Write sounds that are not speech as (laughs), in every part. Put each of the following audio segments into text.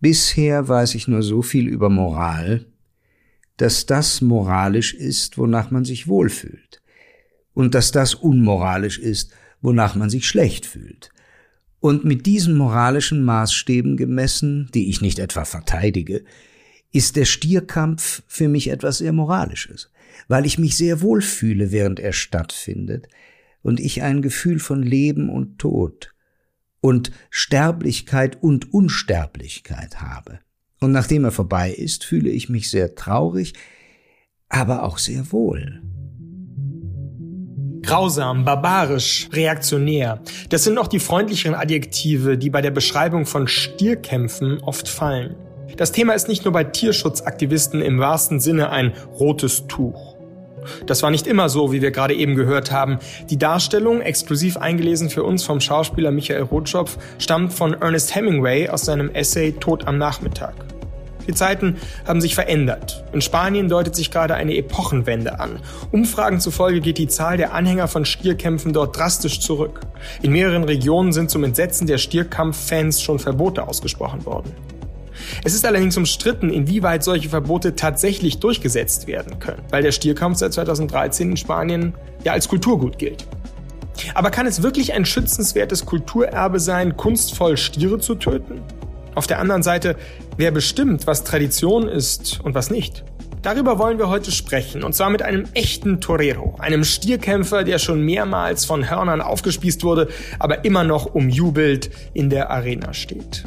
Bisher weiß ich nur so viel über Moral, dass das moralisch ist, wonach man sich wohlfühlt, und dass das unmoralisch ist, wonach man sich schlecht fühlt. Und mit diesen moralischen Maßstäben gemessen, die ich nicht etwa verteidige, ist der Stierkampf für mich etwas sehr Moralisches, weil ich mich sehr wohl fühle, während er stattfindet, und ich ein Gefühl von Leben und Tod und Sterblichkeit und Unsterblichkeit habe. Und nachdem er vorbei ist, fühle ich mich sehr traurig, aber auch sehr wohl. Grausam, barbarisch, reaktionär. Das sind auch die freundlicheren Adjektive, die bei der Beschreibung von Stierkämpfen oft fallen. Das Thema ist nicht nur bei Tierschutzaktivisten im wahrsten Sinne ein rotes Tuch. Das war nicht immer so, wie wir gerade eben gehört haben. Die Darstellung, exklusiv eingelesen für uns vom Schauspieler Michael Rotschopf, stammt von Ernest Hemingway aus seinem Essay Tod am Nachmittag. Die Zeiten haben sich verändert. In Spanien deutet sich gerade eine Epochenwende an. Umfragen zufolge geht die Zahl der Anhänger von Stierkämpfen dort drastisch zurück. In mehreren Regionen sind zum Entsetzen der Stierkampffans schon Verbote ausgesprochen worden. Es ist allerdings umstritten, inwieweit solche Verbote tatsächlich durchgesetzt werden können, weil der Stierkampf seit 2013 in Spanien ja als Kulturgut gilt. Aber kann es wirklich ein schützenswertes Kulturerbe sein, kunstvoll Stiere zu töten? Auf der anderen Seite, wer bestimmt, was Tradition ist und was nicht? Darüber wollen wir heute sprechen, und zwar mit einem echten Torero, einem Stierkämpfer, der schon mehrmals von Hörnern aufgespießt wurde, aber immer noch umjubelt in der Arena steht.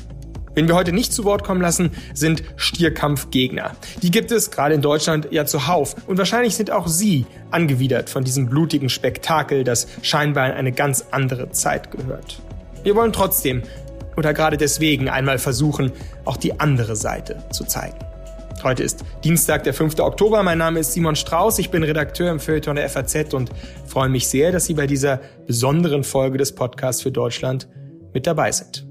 Wen wir heute nicht zu Wort kommen lassen, sind Stierkampfgegner. Die gibt es gerade in Deutschland ja zuhauf. Und wahrscheinlich sind auch sie angewidert von diesem blutigen Spektakel, das scheinbar in eine ganz andere Zeit gehört. Wir wollen trotzdem oder gerade deswegen einmal versuchen, auch die andere Seite zu zeigen. Heute ist Dienstag, der 5. Oktober. Mein Name ist Simon Strauß. Ich bin Redakteur im Feuilleton der FAZ und freue mich sehr, dass Sie bei dieser besonderen Folge des Podcasts für Deutschland mit dabei sind.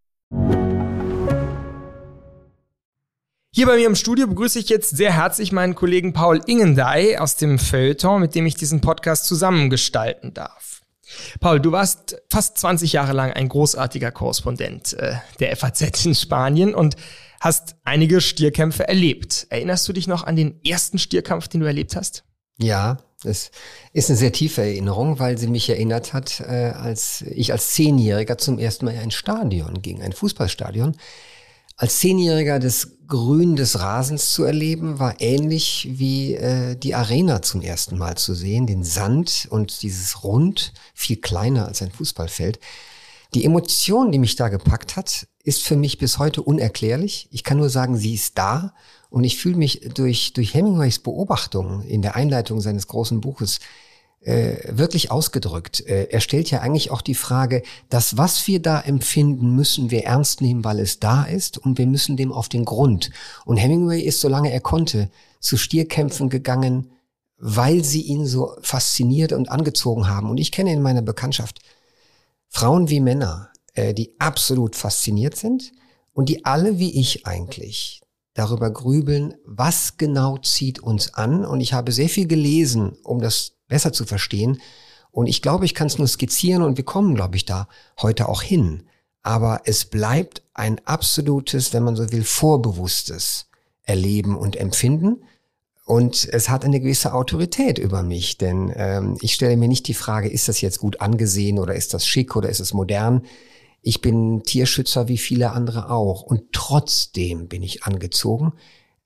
Hier bei mir im Studio begrüße ich jetzt sehr herzlich meinen Kollegen Paul Ingendey aus dem Feuilleton, mit dem ich diesen Podcast zusammengestalten darf. Paul, du warst fast 20 Jahre lang ein großartiger Korrespondent äh, der FAZ in Spanien und hast einige Stierkämpfe erlebt. Erinnerst du dich noch an den ersten Stierkampf, den du erlebt hast? Ja, es ist eine sehr tiefe Erinnerung, weil sie mich erinnert hat, äh, als ich als Zehnjähriger zum ersten Mal in ein Stadion ging, ein Fußballstadion. Als Zehnjähriger das Grün des Rasens zu erleben, war ähnlich wie äh, die Arena zum ersten Mal zu sehen, den Sand und dieses Rund, viel kleiner als ein Fußballfeld. Die Emotion, die mich da gepackt hat, ist für mich bis heute unerklärlich. Ich kann nur sagen, sie ist da und ich fühle mich durch, durch Hemingways Beobachtungen in der Einleitung seines großen Buches äh, wirklich ausgedrückt. Äh, er stellt ja eigentlich auch die Frage, das, was wir da empfinden, müssen wir ernst nehmen, weil es da ist und wir müssen dem auf den Grund. Und Hemingway ist, solange er konnte, zu Stierkämpfen gegangen, weil sie ihn so fasziniert und angezogen haben. Und ich kenne in meiner Bekanntschaft Frauen wie Männer, äh, die absolut fasziniert sind und die alle wie ich eigentlich darüber grübeln, was genau zieht uns an. Und ich habe sehr viel gelesen, um das besser zu verstehen. Und ich glaube, ich kann es nur skizzieren und wir kommen, glaube ich, da heute auch hin. Aber es bleibt ein absolutes, wenn man so will, vorbewusstes Erleben und Empfinden. Und es hat eine gewisse Autorität über mich, denn ähm, ich stelle mir nicht die Frage, ist das jetzt gut angesehen oder ist das schick oder ist es modern? Ich bin Tierschützer wie viele andere auch. Und trotzdem bin ich angezogen.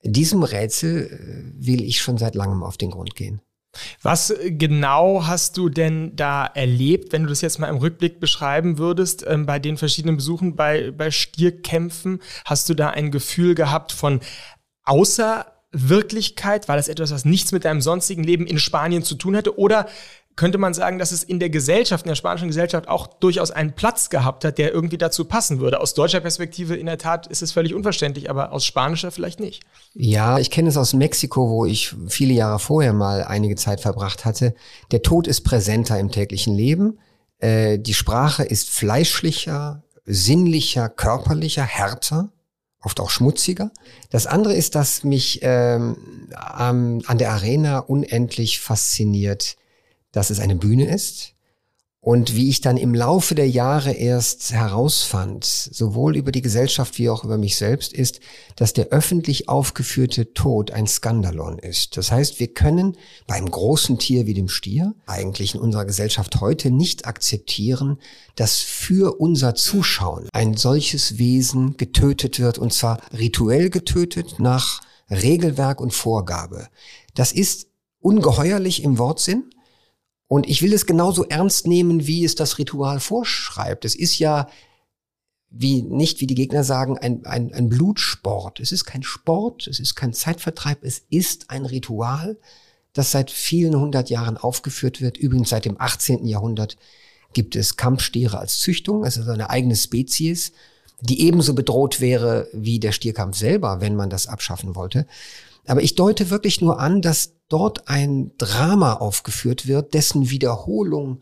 Diesem Rätsel äh, will ich schon seit langem auf den Grund gehen. Was genau hast du denn da erlebt, wenn du das jetzt mal im Rückblick beschreiben würdest, ähm, bei den verschiedenen Besuchen bei, bei Stierkämpfen? Hast du da ein Gefühl gehabt von außer Wirklichkeit? War das etwas, was nichts mit deinem sonstigen Leben in Spanien zu tun hatte? Oder könnte man sagen, dass es in der Gesellschaft, in der spanischen Gesellschaft auch durchaus einen Platz gehabt hat, der irgendwie dazu passen würde. Aus deutscher Perspektive in der Tat ist es völlig unverständlich, aber aus spanischer vielleicht nicht. Ja, ich kenne es aus Mexiko, wo ich viele Jahre vorher mal einige Zeit verbracht hatte. Der Tod ist präsenter im täglichen Leben. Äh, die Sprache ist fleischlicher, sinnlicher, körperlicher, härter oft auch schmutziger. Das andere ist, dass mich ähm, an der Arena unendlich fasziniert dass es eine Bühne ist und wie ich dann im Laufe der Jahre erst herausfand, sowohl über die Gesellschaft wie auch über mich selbst, ist, dass der öffentlich aufgeführte Tod ein Skandalon ist. Das heißt, wir können beim großen Tier wie dem Stier eigentlich in unserer Gesellschaft heute nicht akzeptieren, dass für unser Zuschauen ein solches Wesen getötet wird und zwar rituell getötet nach Regelwerk und Vorgabe. Das ist ungeheuerlich im Wortsinn und ich will es genauso ernst nehmen, wie es das Ritual vorschreibt. Es ist ja wie nicht, wie die Gegner sagen, ein, ein, ein Blutsport. Es ist kein Sport, es ist kein Zeitvertreib, es ist ein Ritual, das seit vielen hundert Jahren aufgeführt wird. Übrigens seit dem 18. Jahrhundert gibt es Kampfstiere als Züchtung, ist eine eigene Spezies, die ebenso bedroht wäre wie der Stierkampf selber, wenn man das abschaffen wollte. Aber ich deute wirklich nur an, dass dort ein Drama aufgeführt wird, dessen Wiederholung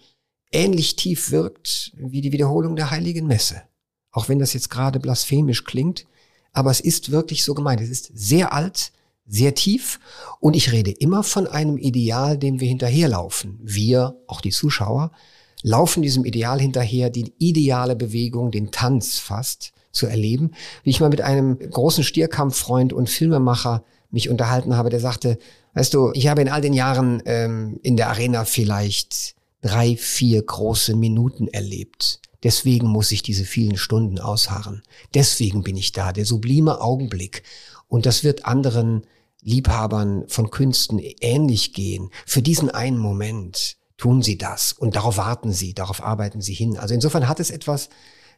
ähnlich tief wirkt wie die Wiederholung der heiligen Messe. Auch wenn das jetzt gerade blasphemisch klingt, aber es ist wirklich so gemeint. Es ist sehr alt, sehr tief und ich rede immer von einem Ideal, dem wir hinterherlaufen. Wir, auch die Zuschauer, laufen diesem Ideal hinterher, die ideale Bewegung, den Tanz fast zu erleben. Wie ich mal mit einem großen Stierkampffreund und Filmemacher mich unterhalten habe, der sagte, weißt du, ich habe in all den Jahren ähm, in der Arena vielleicht drei, vier große Minuten erlebt. Deswegen muss ich diese vielen Stunden ausharren. Deswegen bin ich da, der sublime Augenblick. Und das wird anderen Liebhabern von Künsten ähnlich gehen. Für diesen einen Moment tun sie das und darauf warten sie, darauf arbeiten sie hin. Also insofern hat es etwas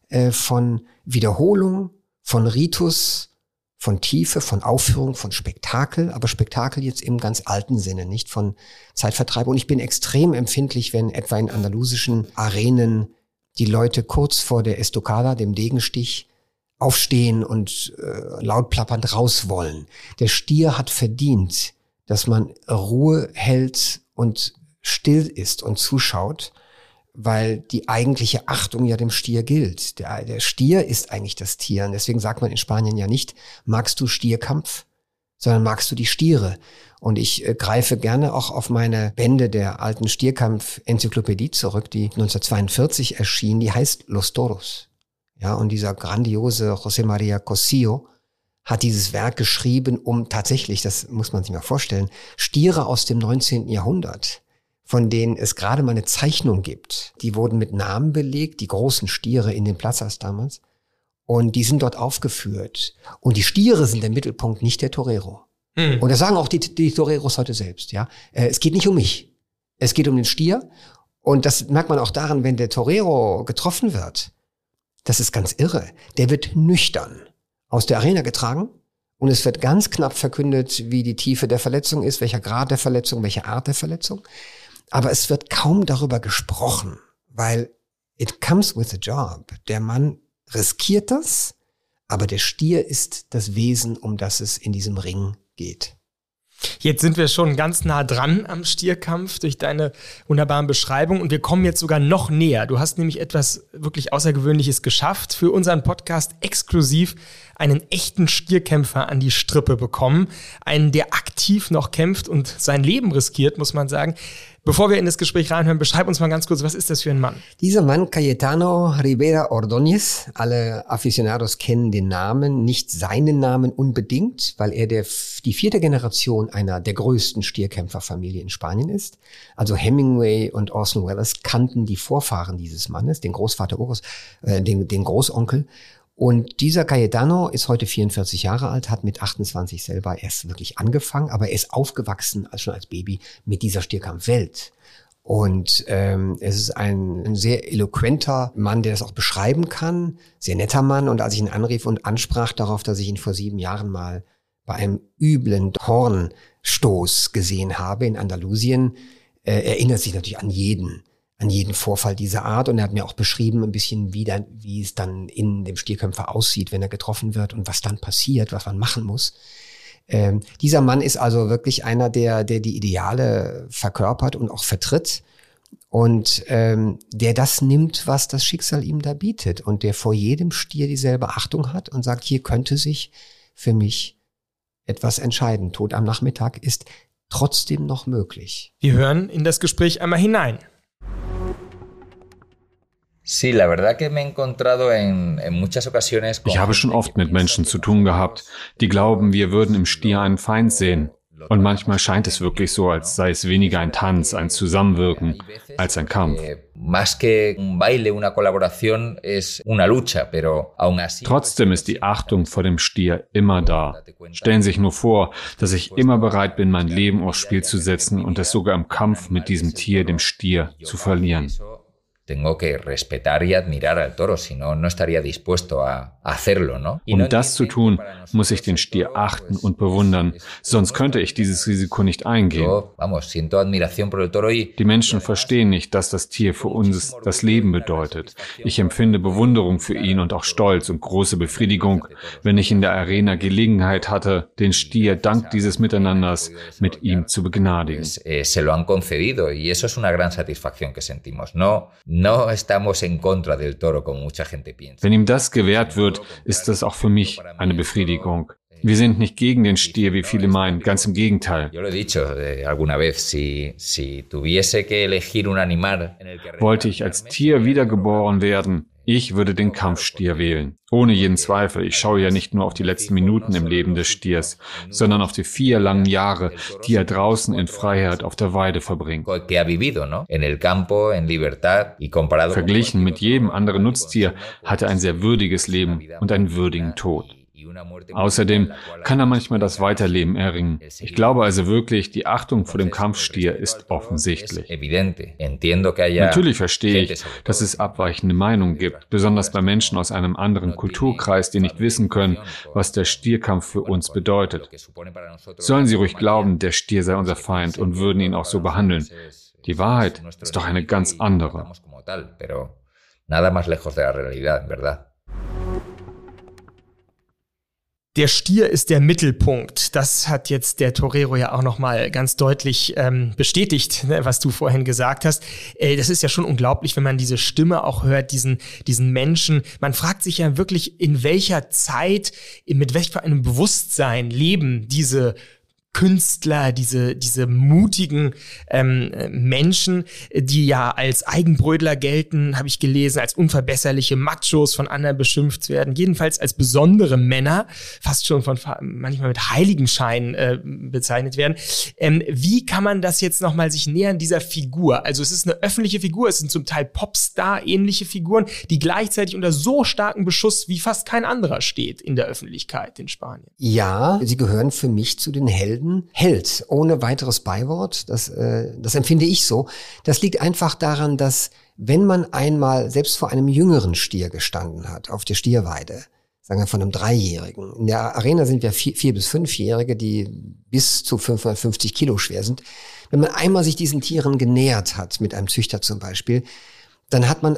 äh, von Wiederholung, von Ritus, von Tiefe, von Aufführung, von Spektakel, aber Spektakel jetzt im ganz alten Sinne, nicht von Zeitvertreib. Und ich bin extrem empfindlich, wenn etwa in andalusischen Arenen die Leute kurz vor der Estocada, dem Degenstich, aufstehen und äh, laut plappernd raus wollen. Der Stier hat verdient, dass man Ruhe hält und still ist und zuschaut weil die eigentliche Achtung ja dem Stier gilt. Der, der Stier ist eigentlich das Tier. Und deswegen sagt man in Spanien ja nicht, magst du Stierkampf, sondern magst du die Stiere. Und ich äh, greife gerne auch auf meine Bände der alten Stierkampf-Enzyklopädie zurück, die 1942 erschien, die heißt Los Toros. Ja, und dieser grandiose José María Cosillo hat dieses Werk geschrieben, um tatsächlich, das muss man sich mal vorstellen, Stiere aus dem 19. Jahrhundert von denen es gerade mal eine Zeichnung gibt. Die wurden mit Namen belegt, die großen Stiere in den Plazas damals. Und die sind dort aufgeführt. Und die Stiere sind der Mittelpunkt, nicht der Torero. Hm. Und das sagen auch die, die Toreros heute selbst, ja. Äh, es geht nicht um mich. Es geht um den Stier. Und das merkt man auch daran, wenn der Torero getroffen wird. Das ist ganz irre. Der wird nüchtern aus der Arena getragen und es wird ganz knapp verkündet, wie die Tiefe der Verletzung ist, welcher Grad der Verletzung, welche Art der Verletzung. Aber es wird kaum darüber gesprochen, weil it comes with a job. Der Mann riskiert das, aber der Stier ist das Wesen, um das es in diesem Ring geht. Jetzt sind wir schon ganz nah dran am Stierkampf durch deine wunderbaren Beschreibungen und wir kommen jetzt sogar noch näher. Du hast nämlich etwas wirklich Außergewöhnliches geschafft, für unseren Podcast exklusiv einen echten Stierkämpfer an die Strippe bekommen, einen, der aktiv noch kämpft und sein Leben riskiert, muss man sagen. Bevor wir in das Gespräch reinhören, beschreib uns mal ganz kurz, was ist das für ein Mann? Dieser Mann, Cayetano Rivera Ordóñez, alle Aficionados kennen den Namen, nicht seinen Namen unbedingt, weil er der, die vierte Generation einer der größten Stierkämpferfamilie in Spanien ist. Also Hemingway und Orson Welles kannten die Vorfahren dieses Mannes, den Großvater Urus, äh, den, den Großonkel. Und dieser Cayetano ist heute 44 Jahre alt, hat mit 28 selber erst wirklich angefangen, aber er ist aufgewachsen als schon als Baby mit dieser Stierkampfwelt. Und ähm, es ist ein, ein sehr eloquenter Mann, der das auch beschreiben kann, sehr netter Mann. Und als ich ihn anrief und ansprach darauf, dass ich ihn vor sieben Jahren mal bei einem üblen Hornstoß gesehen habe in Andalusien, äh, erinnert sich natürlich an jeden, an jeden Vorfall dieser Art. Und er hat mir auch beschrieben ein bisschen, wie, dann, wie es dann in dem Stierkämpfer aussieht, wenn er getroffen wird und was dann passiert, was man machen muss. Ähm, dieser Mann ist also wirklich einer, der, der die Ideale verkörpert und auch vertritt und ähm, der das nimmt, was das Schicksal ihm da bietet und der vor jedem Stier dieselbe Achtung hat und sagt, hier könnte sich für mich etwas entscheiden. Tod am Nachmittag ist trotzdem noch möglich. Wir hören in das Gespräch einmal hinein. Ich habe schon oft mit Menschen zu tun gehabt, die glauben, wir würden im Stier einen Feind sehen. Und manchmal scheint es wirklich so, als sei es weniger ein Tanz, ein Zusammenwirken, als ein Kampf. Trotzdem ist die Achtung vor dem Stier immer da. Stellen Sie sich nur vor, dass ich immer bereit bin, mein Leben aufs Spiel zu setzen und es sogar im Kampf mit diesem Tier, dem Stier, zu verlieren tengo que respetar y admirar al toro, si no, no estaría dispuesto a hacerlo, ¿no? Um das zu tun, muss ich den Stier achten und bewundern, sonst könnte ich dieses Risiko nicht eingehen. Die Menschen verstehen nicht, dass das Tier für uns das Leben bedeutet. Ich empfinde Bewunderung für ihn und auch Stolz und große Befriedigung, wenn ich in der Arena Gelegenheit hatte, den Stier dank dieses Miteinanders mit ihm zu begnadigen. Eh, se lo han concedido y eso es una gran satisfacción que sentimos. No, no estamos en contra del toro, como mucha gente piensa. Wenn ihm das gewährt wird, ist das auch für mich eine Befriedigung. Wir sind nicht gegen den Stier, wie viele meinen, ganz im Gegenteil. Eh, Wollte ich als Tier wiedergeboren werden, ich würde den Kampfstier wählen. Ohne jeden Zweifel. Ich schaue ja nicht nur auf die letzten Minuten im Leben des Stiers, sondern auf die vier langen Jahre, die er draußen in Freiheit auf der Weide verbringt. Verglichen mit jedem anderen Nutztier hat er ein sehr würdiges Leben und einen würdigen Tod. Außerdem kann er manchmal das Weiterleben erringen. Ich glaube also wirklich, die Achtung vor dem Kampfstier ist offensichtlich. Natürlich verstehe ich, dass es abweichende Meinungen gibt, besonders bei Menschen aus einem anderen Kulturkreis, die nicht wissen können, was der Stierkampf für uns bedeutet. Sollen sie ruhig glauben, der Stier sei unser Feind und würden ihn auch so behandeln. Die Wahrheit ist doch eine ganz andere. Nada más lejos de la realidad, ¿verdad? Der Stier ist der Mittelpunkt. Das hat jetzt der Torero ja auch nochmal ganz deutlich ähm, bestätigt, ne, was du vorhin gesagt hast. Äh, das ist ja schon unglaublich, wenn man diese Stimme auch hört, diesen, diesen Menschen. Man fragt sich ja wirklich, in welcher Zeit, mit welch für einem Bewusstsein leben diese Künstler, diese, diese mutigen ähm, Menschen, die ja als Eigenbrödler gelten, habe ich gelesen, als unverbesserliche Machos von anderen beschimpft werden, jedenfalls als besondere Männer, fast schon von manchmal mit Heiligenschein äh, bezeichnet werden. Ähm, wie kann man das jetzt nochmal sich nähern, dieser Figur? Also es ist eine öffentliche Figur, es sind zum Teil Popstar-ähnliche Figuren, die gleichzeitig unter so starkem Beschuss wie fast kein anderer steht in der Öffentlichkeit in Spanien. Ja, sie gehören für mich zu den Helden Helden hält, ohne weiteres Beiwort. Das, äh, das empfinde ich so. Das liegt einfach daran, dass wenn man einmal selbst vor einem jüngeren Stier gestanden hat, auf der Stierweide, sagen wir von einem Dreijährigen. In der Arena sind wir vier, vier bis fünfjährige, die bis zu 550 Kilo schwer sind. Wenn man einmal sich diesen Tieren genähert hat, mit einem Züchter zum Beispiel, dann hat man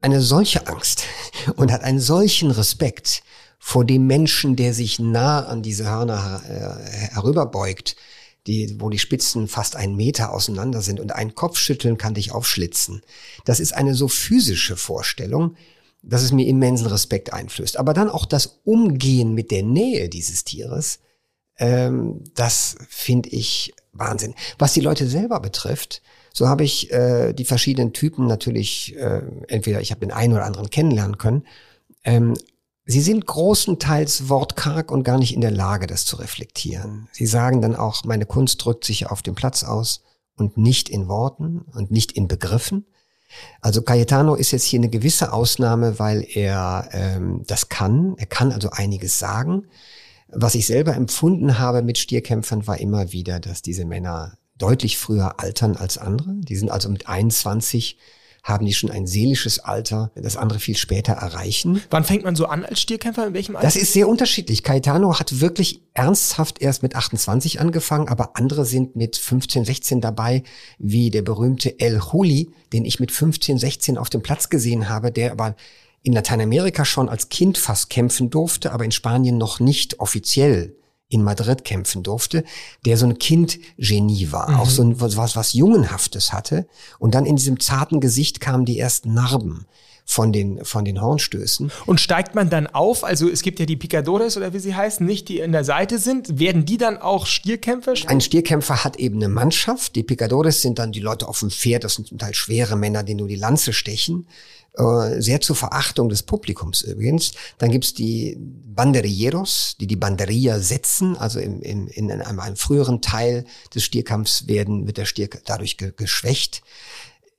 eine solche Angst (laughs) und hat einen solchen Respekt vor dem Menschen, der sich nah an diese Hörner äh, herüberbeugt, die, wo die Spitzen fast einen Meter auseinander sind und ein Kopfschütteln kann dich aufschlitzen. Das ist eine so physische Vorstellung, dass es mir immensen Respekt einflößt. Aber dann auch das Umgehen mit der Nähe dieses Tieres, ähm, das finde ich Wahnsinn. Was die Leute selber betrifft, so habe ich äh, die verschiedenen Typen natürlich, äh, entweder ich habe den einen oder anderen kennenlernen können, ähm, Sie sind großenteils wortkarg und gar nicht in der Lage, das zu reflektieren. Sie sagen dann auch, meine Kunst drückt sich auf dem Platz aus und nicht in Worten und nicht in Begriffen. Also Cayetano ist jetzt hier eine gewisse Ausnahme, weil er ähm, das kann. Er kann also einiges sagen. Was ich selber empfunden habe mit Stierkämpfern war immer wieder, dass diese Männer deutlich früher altern als andere. Die sind also mit 21 haben die schon ein seelisches Alter, das andere viel später erreichen. Wann fängt man so an als Stierkämpfer? In welchem Alter? Das ist sehr unterschiedlich. Caetano hat wirklich ernsthaft erst mit 28 angefangen, aber andere sind mit 15, 16 dabei, wie der berühmte El Juli, den ich mit 15, 16 auf dem Platz gesehen habe, der aber in Lateinamerika schon als Kind fast kämpfen durfte, aber in Spanien noch nicht offiziell in Madrid kämpfen durfte, der so ein Kindgenie war, mhm. auch so ein, was, was Jungenhaftes hatte. Und dann in diesem zarten Gesicht kamen die ersten Narben von den, von den Hornstößen. Und steigt man dann auf, also es gibt ja die Picadores oder wie sie heißen, nicht, die in der Seite sind, werden die dann auch Stierkämpfer? Ein Stierkämpfer hat eben eine Mannschaft. Die Picadores sind dann die Leute auf dem Pferd, das sind zum Teil schwere Männer, die nur die Lanze stechen. Äh, sehr zur Verachtung des Publikums übrigens. Dann gibt's die Banderilleros, die die Banderilla setzen, also im, im, in einem, einem früheren Teil des Stierkampfs werden, wird der Stier dadurch ge geschwächt.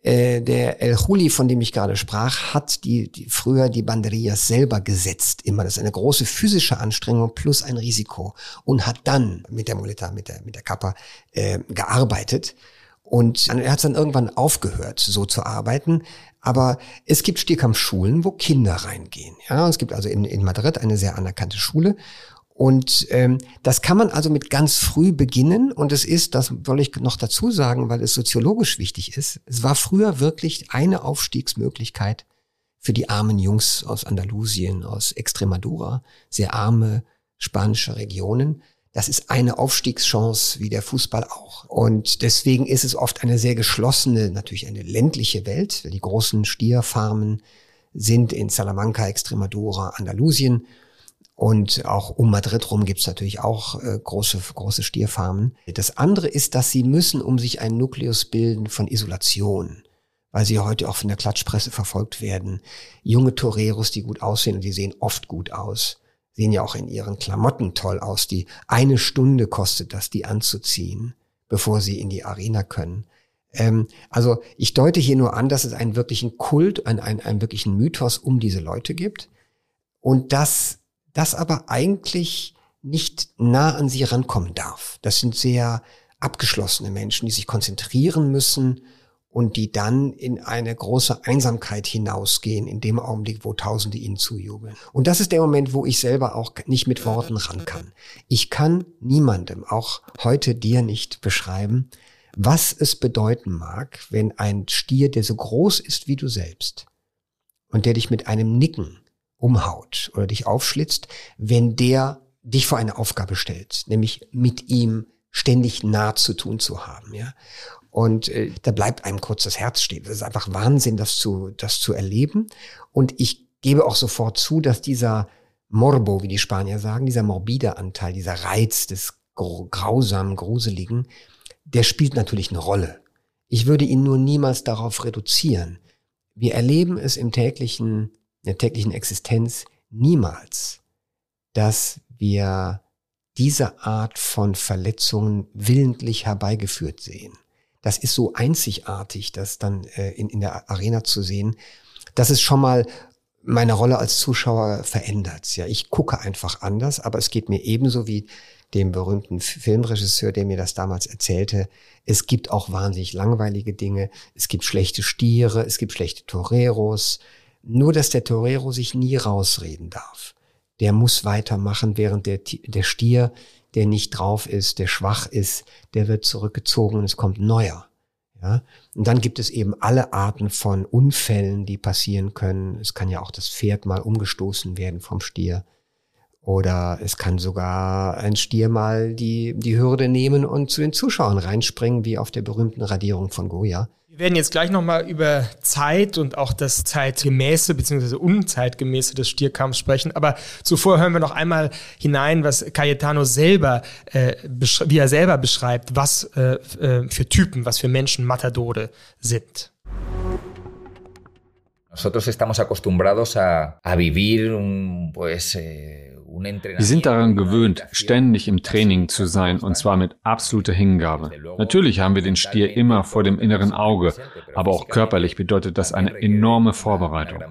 Äh, der El Juli, von dem ich gerade sprach, hat die, die früher die Banderillas selber gesetzt. Immer das ist eine große physische Anstrengung plus ein Risiko und hat dann mit der Muleta, mit der mit der Kappa äh, gearbeitet. Und er hat dann irgendwann aufgehört, so zu arbeiten. Aber es gibt Stierkampfschulen, wo Kinder reingehen. Ja, es gibt also in, in Madrid eine sehr anerkannte Schule. Und ähm, das kann man also mit ganz früh beginnen. Und es ist, das soll ich noch dazu sagen, weil es soziologisch wichtig ist, es war früher wirklich eine Aufstiegsmöglichkeit für die armen Jungs aus Andalusien, aus Extremadura, sehr arme spanische Regionen. Das ist eine Aufstiegschance wie der Fußball auch. Und deswegen ist es oft eine sehr geschlossene, natürlich eine ländliche Welt. Die großen Stierfarmen sind in Salamanca, Extremadura, Andalusien. Und auch um Madrid rum gibt's natürlich auch äh, große, große Stierfarmen. Das andere ist, dass sie müssen um sich einen Nukleus bilden von Isolation, weil sie heute auch von der Klatschpresse verfolgt werden. Junge Toreros, die gut aussehen, und die sehen oft gut aus, sehen ja auch in ihren Klamotten toll aus. Die eine Stunde kostet das, die anzuziehen, bevor sie in die Arena können. Ähm, also ich deute hier nur an, dass es einen wirklichen Kult, einen, einen, einen wirklichen Mythos um diese Leute gibt und dass das aber eigentlich nicht nah an sie rankommen darf. Das sind sehr abgeschlossene Menschen, die sich konzentrieren müssen und die dann in eine große Einsamkeit hinausgehen, in dem Augenblick, wo Tausende ihnen zujubeln. Und das ist der Moment, wo ich selber auch nicht mit Worten ran kann. Ich kann niemandem, auch heute dir nicht beschreiben, was es bedeuten mag, wenn ein Stier, der so groß ist wie du selbst und der dich mit einem Nicken umhaut oder dich aufschlitzt, wenn der dich vor eine Aufgabe stellt, nämlich mit ihm ständig nah zu tun zu haben, ja. Und äh, da bleibt einem kurz das Herz stehen. Das ist einfach Wahnsinn, das zu, das zu erleben. Und ich gebe auch sofort zu, dass dieser Morbo, wie die Spanier sagen, dieser morbide Anteil, dieser Reiz des grausamen, gruseligen, der spielt natürlich eine Rolle. Ich würde ihn nur niemals darauf reduzieren. Wir erleben es im täglichen, in der täglichen Existenz niemals, dass wir diese Art von Verletzungen willentlich herbeigeführt sehen das ist so einzigartig, das dann äh, in, in der Arena zu sehen, dass es schon mal meine Rolle als Zuschauer verändert. Ja, ich gucke einfach anders, aber es geht mir ebenso wie dem berühmten Filmregisseur, der mir das damals erzählte. Es gibt auch wahnsinnig langweilige Dinge. Es gibt schlechte Stiere, es gibt schlechte Toreros. Nur, dass der Torero sich nie rausreden darf. Der muss weitermachen, während der, der Stier der nicht drauf ist, der schwach ist, der wird zurückgezogen und es kommt neuer. Ja? Und dann gibt es eben alle Arten von Unfällen, die passieren können. Es kann ja auch das Pferd mal umgestoßen werden vom Stier. Oder es kann sogar ein Stier mal die, die Hürde nehmen und zu den Zuschauern reinspringen, wie auf der berühmten Radierung von Goya. Wir werden jetzt gleich nochmal über Zeit und auch das zeitgemäße bzw. unzeitgemäße des Stierkampfs sprechen. Aber zuvor hören wir noch einmal hinein, was Cayetano selber, äh, wie er selber beschreibt, was äh, äh, für Typen, was für Menschen Matadore sind. Nosotros estamos acostumbrados a, a vivir un, pues, eh, Wir sind daran gewöhnt, ständig im Training zu sein, und zwar mit absoluter Hingabe. Natürlich haben wir den Stier immer vor dem inneren Auge, aber auch körperlich bedeutet das eine enorme Vorbereitung.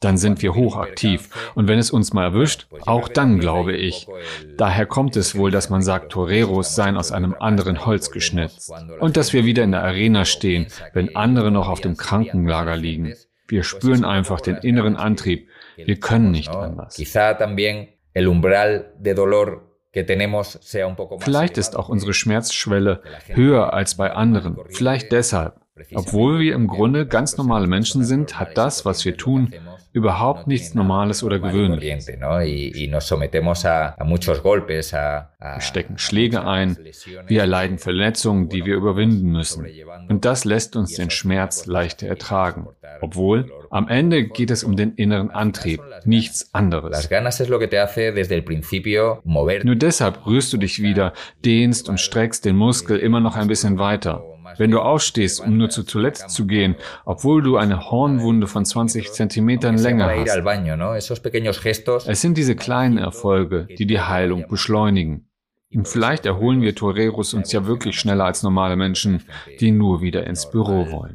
Dann sind wir hochaktiv, und wenn es uns mal erwischt, auch dann glaube ich. Daher kommt es wohl, dass man sagt, Toreros seien aus einem anderen Holz geschnitzt. Und dass wir wieder in der Arena stehen, wenn andere noch auf dem Krankenlager liegen. Wir spüren einfach den inneren Antrieb. Wir können nicht anders. Vielleicht ist auch unsere Schmerzschwelle höher als bei anderen. Vielleicht deshalb. Obwohl wir im Grunde ganz normale Menschen sind, hat das, was wir tun, überhaupt nichts Normales oder Gewöhnliches. Wir stecken Schläge ein, wir erleiden Verletzungen, die wir überwinden müssen. Und das lässt uns den Schmerz leichter ertragen. Obwohl, am Ende geht es um den inneren Antrieb, nichts anderes. Nur deshalb rührst du dich wieder, dehnst und streckst den Muskel immer noch ein bisschen weiter. Wenn du aufstehst, um nur zur Toilette zu gehen, obwohl du eine Hornwunde von 20 Zentimetern Länge hast. Es sind diese kleinen Erfolge, die die Heilung beschleunigen. Und vielleicht erholen wir Toreros uns ja wirklich schneller als normale Menschen, die nur wieder ins Büro wollen.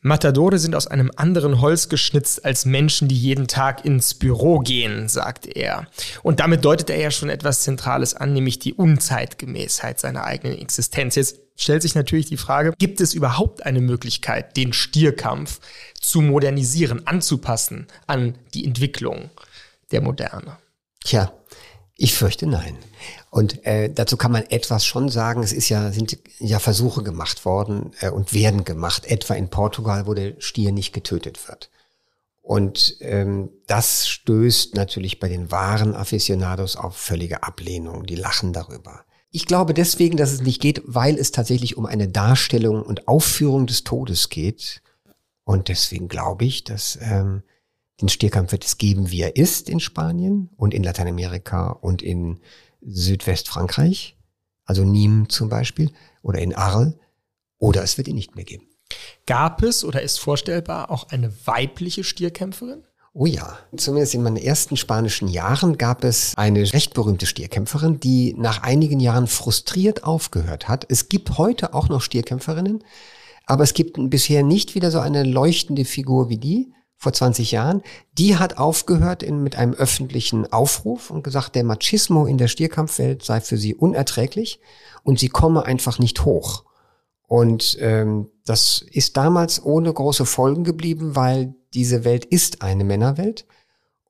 Matadore sind aus einem anderen Holz geschnitzt als Menschen, die jeden Tag ins Büro gehen, sagt er. Und damit deutet er ja schon etwas Zentrales an, nämlich die Unzeitgemäßheit seiner eigenen Existenz. Jetzt stellt sich natürlich die Frage, gibt es überhaupt eine Möglichkeit, den Stierkampf zu modernisieren, anzupassen an die Entwicklung der Moderne? Tja, ich fürchte nein. Und äh, dazu kann man etwas schon sagen. Es ist ja, sind ja Versuche gemacht worden äh, und werden gemacht, etwa in Portugal, wo der Stier nicht getötet wird. Und ähm, das stößt natürlich bei den wahren Aficionados auf völlige Ablehnung. Die lachen darüber. Ich glaube deswegen, dass es nicht geht, weil es tatsächlich um eine Darstellung und Aufführung des Todes geht. Und deswegen glaube ich, dass ähm, den Stierkampf wird es geben, wie er ist in Spanien und in Lateinamerika und in Südwestfrankreich, also Nîmes zum Beispiel, oder in Arles, oder es wird ihn nicht mehr geben. Gab es oder ist vorstellbar auch eine weibliche Stierkämpferin? Oh ja, zumindest in meinen ersten spanischen Jahren gab es eine recht berühmte Stierkämpferin, die nach einigen Jahren frustriert aufgehört hat. Es gibt heute auch noch Stierkämpferinnen, aber es gibt bisher nicht wieder so eine leuchtende Figur wie die vor 20 Jahren, die hat aufgehört in, mit einem öffentlichen Aufruf und gesagt, der Machismo in der Stierkampfwelt sei für sie unerträglich und sie komme einfach nicht hoch. Und ähm, das ist damals ohne große Folgen geblieben, weil diese Welt ist eine Männerwelt.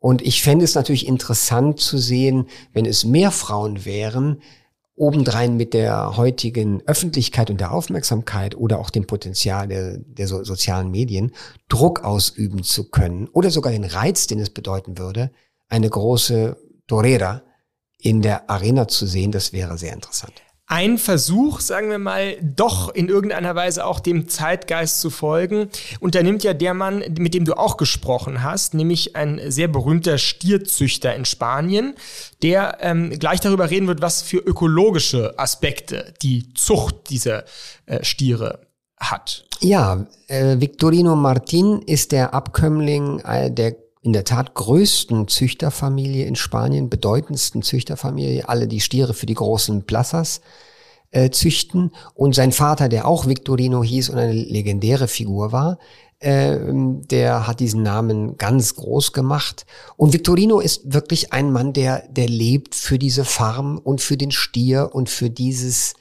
Und ich fände es natürlich interessant zu sehen, wenn es mehr Frauen wären, obendrein mit der heutigen Öffentlichkeit und der Aufmerksamkeit oder auch dem Potenzial der, der so, sozialen Medien Druck ausüben zu können oder sogar den Reiz, den es bedeuten würde, eine große Torera in der Arena zu sehen, das wäre sehr interessant ein Versuch, sagen wir mal, doch in irgendeiner Weise auch dem Zeitgeist zu folgen, unternimmt ja der Mann, mit dem du auch gesprochen hast, nämlich ein sehr berühmter Stierzüchter in Spanien, der ähm, gleich darüber reden wird, was für ökologische Aspekte die Zucht dieser äh, Stiere hat. Ja, äh, Victorino Martin ist der Abkömmling äh, der in der Tat größten Züchterfamilie in Spanien, bedeutendsten Züchterfamilie, alle die Stiere für die großen Plazas äh, züchten. Und sein Vater, der auch Victorino hieß und eine legendäre Figur war, äh, der hat diesen Namen ganz groß gemacht. Und Victorino ist wirklich ein Mann, der, der lebt für diese Farm und für den Stier und für dieses,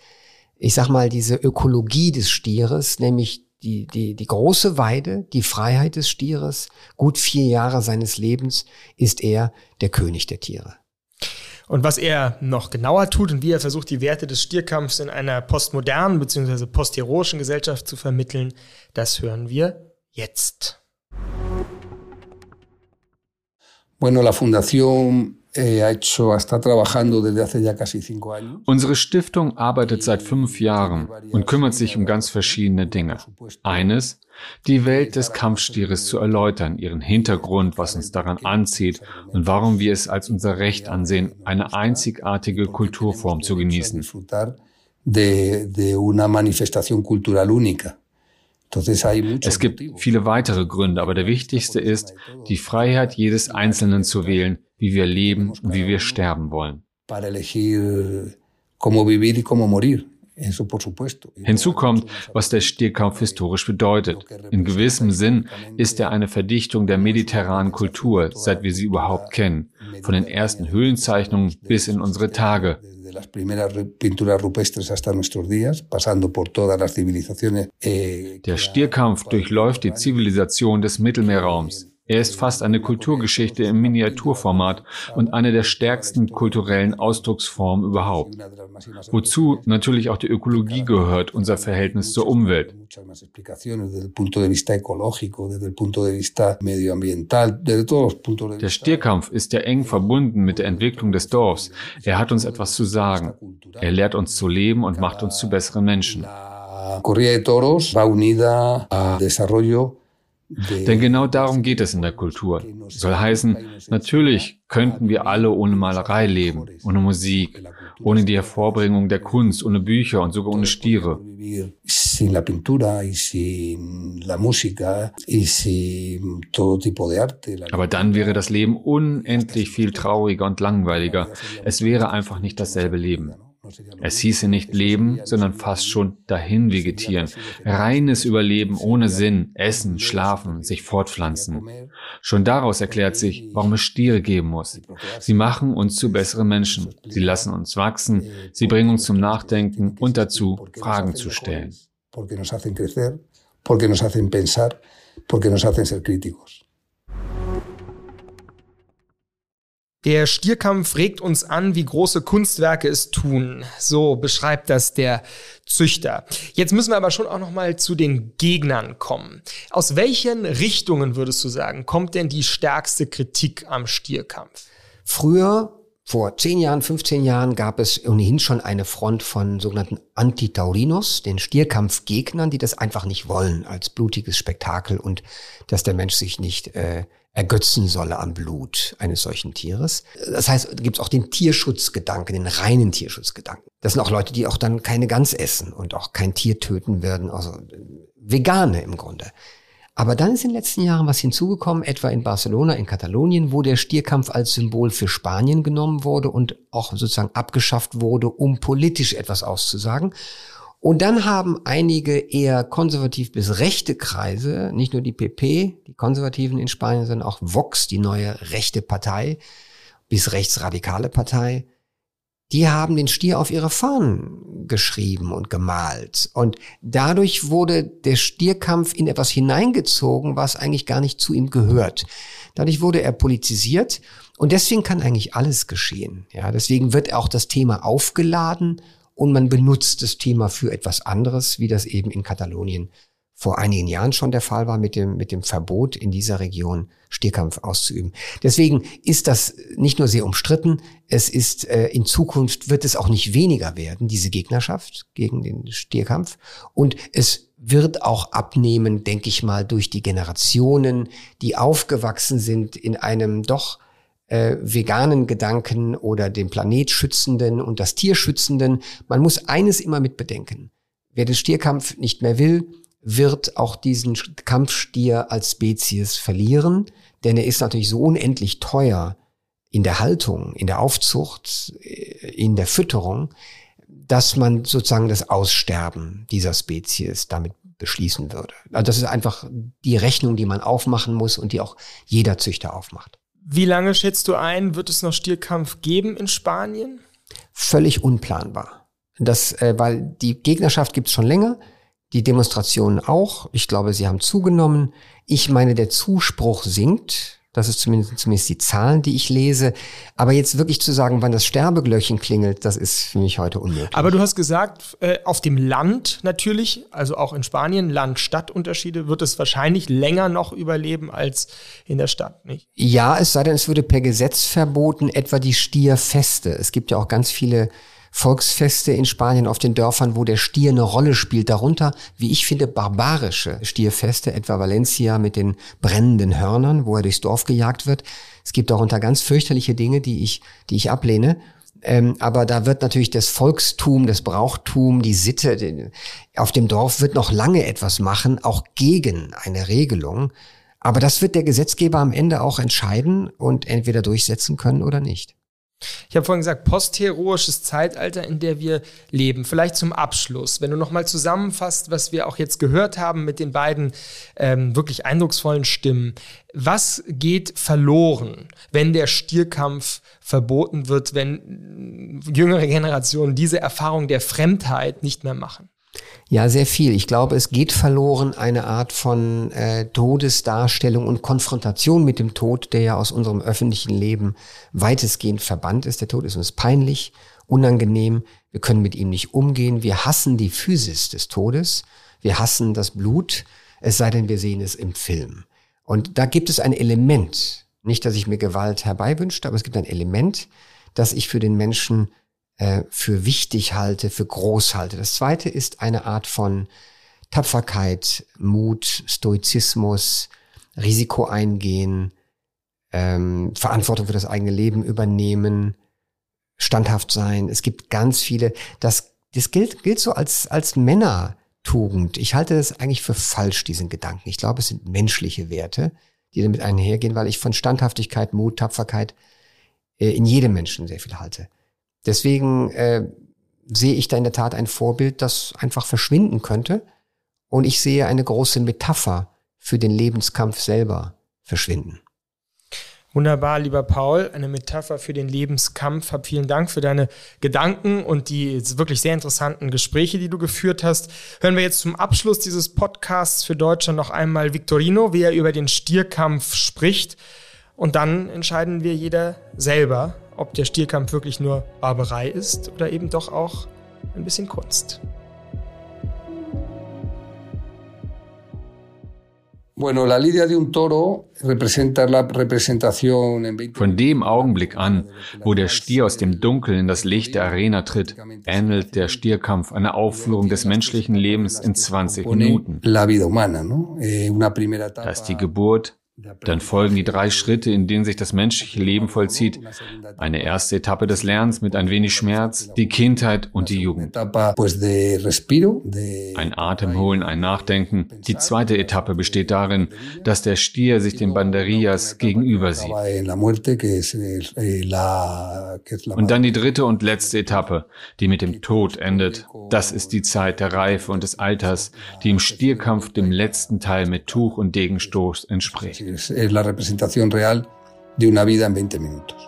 ich sag mal, diese Ökologie des Stieres, nämlich die, die, die große Weide, die Freiheit des Stieres, gut vier Jahre seines Lebens ist er der König der Tiere. Und was er noch genauer tut und wie er versucht, die Werte des Stierkampfs in einer postmodernen bzw. postheroischen Gesellschaft zu vermitteln, das hören wir jetzt. Bueno, la Fundación Unsere Stiftung arbeitet seit fünf Jahren und kümmert sich um ganz verschiedene Dinge. Eines, die Welt des Kampfstieres zu erläutern, ihren Hintergrund, was uns daran anzieht und warum wir es als unser Recht ansehen, eine einzigartige Kulturform zu genießen. Es gibt viele weitere Gründe, aber der wichtigste ist, die Freiheit jedes Einzelnen zu wählen, wie wir leben und wie wir sterben wollen. Hinzu kommt, was der Stierkampf historisch bedeutet. In gewissem Sinn ist er eine Verdichtung der mediterranen Kultur, seit wir sie überhaupt kennen, von den ersten Höhlenzeichnungen bis in unsere Tage. Eh, der Stierkampf durchläuft die Zivilisation des Mittelmeerraums. Er ist fast eine Kulturgeschichte im Miniaturformat und eine der stärksten kulturellen Ausdrucksformen überhaupt. Wozu natürlich auch die Ökologie gehört, unser Verhältnis zur Umwelt. Der Stierkampf ist ja eng verbunden mit der Entwicklung des Dorfs. Er hat uns etwas zu sagen. Er lehrt uns zu leben und macht uns zu besseren Menschen. Corrida de Toros va unida a desarrollo denn genau darum geht es in der Kultur. Soll heißen, natürlich könnten wir alle ohne Malerei leben, ohne Musik, ohne die Hervorbringung der Kunst, ohne Bücher und sogar ohne Stiere. Aber dann wäre das Leben unendlich viel trauriger und langweiliger. Es wäre einfach nicht dasselbe Leben. Es hieße nicht leben, sondern fast schon dahin vegetieren. Reines Überleben ohne Sinn, essen, schlafen, sich fortpflanzen. Schon daraus erklärt sich, warum es Stiere geben muss. Sie machen uns zu besseren Menschen. Sie lassen uns wachsen. Sie bringen uns zum Nachdenken und dazu, Fragen zu stellen. Porque nos hacen crecer, porque nos hacen pensar, porque nos hacen ser críticos. Der Stierkampf regt uns an, wie große Kunstwerke es tun. So beschreibt das der Züchter. Jetzt müssen wir aber schon auch noch mal zu den Gegnern kommen. Aus welchen Richtungen würdest du sagen, kommt denn die stärkste Kritik am Stierkampf? Früher vor 10 Jahren, 15 Jahren gab es ohnehin schon eine Front von sogenannten Antitaurinos, den Stierkampfgegnern, die das einfach nicht wollen als blutiges Spektakel und dass der Mensch sich nicht äh, ergötzen solle am Blut eines solchen Tieres. Das heißt, da gibt es auch den Tierschutzgedanken, den reinen Tierschutzgedanken. Das sind auch Leute, die auch dann keine Gans essen und auch kein Tier töten werden, also Vegane im Grunde. Aber dann ist in den letzten Jahren was hinzugekommen, etwa in Barcelona, in Katalonien, wo der Stierkampf als Symbol für Spanien genommen wurde und auch sozusagen abgeschafft wurde, um politisch etwas auszusagen. Und dann haben einige eher konservativ bis rechte Kreise, nicht nur die PP, die Konservativen in Spanien, sondern auch Vox, die neue rechte Partei, bis rechtsradikale Partei, die haben den Stier auf ihre Fahnen geschrieben und gemalt. Und dadurch wurde der Stierkampf in etwas hineingezogen, was eigentlich gar nicht zu ihm gehört. Dadurch wurde er politisiert und deswegen kann eigentlich alles geschehen. Ja, deswegen wird auch das Thema aufgeladen und man benutzt das Thema für etwas anderes, wie das eben in Katalonien vor einigen Jahren schon der Fall war mit dem, mit dem Verbot in dieser Region Stierkampf auszuüben. Deswegen ist das nicht nur sehr umstritten, es ist äh, in Zukunft wird es auch nicht weniger werden, diese Gegnerschaft gegen den Stierkampf. Und es wird auch abnehmen, denke ich mal, durch die Generationen, die aufgewachsen sind in einem doch äh, veganen Gedanken oder den Planet schützenden und das Tier schützenden. Man muss eines immer mit bedenken. Wer den Stierkampf nicht mehr will, wird auch diesen Kampfstier als Spezies verlieren, denn er ist natürlich so unendlich teuer in der Haltung, in der Aufzucht, äh, in der Fütterung, dass man sozusagen das Aussterben dieser Spezies damit beschließen würde. Also das ist einfach die Rechnung, die man aufmachen muss und die auch jeder Züchter aufmacht. Wie lange schätzt du ein, wird es noch Stierkampf geben in Spanien? Völlig unplanbar. Das, äh, weil die Gegnerschaft gibt es schon länger, die Demonstrationen auch. Ich glaube, sie haben zugenommen. Ich meine, der Zuspruch sinkt. Das ist zumindest, zumindest die Zahlen, die ich lese. Aber jetzt wirklich zu sagen, wann das Sterbeglöckchen klingelt, das ist für mich heute unmöglich. Aber du hast gesagt, äh, auf dem Land natürlich, also auch in Spanien, Land-Stadt-Unterschiede, wird es wahrscheinlich länger noch überleben als in der Stadt, nicht? Ja, es sei denn, es würde per Gesetz verboten, etwa die Stierfeste. Es gibt ja auch ganz viele Volksfeste in Spanien auf den Dörfern, wo der Stier eine Rolle spielt. Darunter, wie ich finde, barbarische Stierfeste, etwa Valencia mit den brennenden Hörnern, wo er durchs Dorf gejagt wird. Es gibt darunter ganz fürchterliche Dinge, die ich, die ich ablehne. Ähm, aber da wird natürlich das Volkstum, das Brauchtum, die Sitte auf dem Dorf wird noch lange etwas machen, auch gegen eine Regelung. Aber das wird der Gesetzgeber am Ende auch entscheiden und entweder durchsetzen können oder nicht. Ich habe vorhin gesagt, postheroisches Zeitalter, in der wir leben. Vielleicht zum Abschluss, wenn du nochmal zusammenfasst, was wir auch jetzt gehört haben mit den beiden ähm, wirklich eindrucksvollen Stimmen. Was geht verloren, wenn der Stierkampf verboten wird, wenn jüngere Generationen diese Erfahrung der Fremdheit nicht mehr machen? Ja, sehr viel. Ich glaube, es geht verloren eine Art von äh, Todesdarstellung und Konfrontation mit dem Tod, der ja aus unserem öffentlichen Leben weitestgehend verbannt ist. Der Tod ist uns peinlich, unangenehm. Wir können mit ihm nicht umgehen. Wir hassen die Physis des Todes. Wir hassen das Blut, es sei denn, wir sehen es im Film. Und da gibt es ein Element, nicht, dass ich mir Gewalt herbeiwünschte, aber es gibt ein Element, das ich für den Menschen äh, für wichtig halte, für groß halte. Das zweite ist eine Art von Tapferkeit, Mut, Stoizismus, Risiko eingehen, ähm, Verantwortung für das eigene Leben übernehmen, standhaft sein. Es gibt ganz viele, das, das gilt, gilt so als, als Männertugend. Ich halte das eigentlich für falsch, diesen Gedanken. Ich glaube, es sind menschliche Werte, die damit einhergehen, weil ich von Standhaftigkeit, Mut, Tapferkeit äh, in jedem Menschen sehr viel halte. Deswegen äh, sehe ich da in der Tat ein Vorbild, das einfach verschwinden könnte. Und ich sehe eine große Metapher für den Lebenskampf selber verschwinden. Wunderbar, lieber Paul, eine Metapher für den Lebenskampf. Hab vielen Dank für deine Gedanken und die wirklich sehr interessanten Gespräche, die du geführt hast. Hören wir jetzt zum Abschluss dieses Podcasts für Deutschland noch einmal Victorino, wie er über den Stierkampf spricht. Und dann entscheiden wir jeder selber, ob der Stierkampf wirklich nur Barbarei ist oder eben doch auch ein bisschen Kunst. Von dem Augenblick an, wo der Stier aus dem Dunkel in das Licht der Arena tritt, ähnelt der Stierkampf einer Aufführung des menschlichen Lebens in 20 Minuten. Eh, da ist die Geburt, dann folgen die drei Schritte, in denen sich das menschliche Leben vollzieht. Eine erste Etappe des Lernens mit ein wenig Schmerz, die Kindheit und die Jugend. Ein Atemholen, ein Nachdenken. Die zweite Etappe besteht darin, dass der Stier sich den Banderias gegenüber sieht. Und dann die dritte und letzte Etappe, die mit dem Tod endet. Das ist die Zeit der Reife und des Alters, die im Stierkampf dem letzten Teil mit Tuch und Degenstoß entspricht. Es, la representación real de una vida en 20 minutos.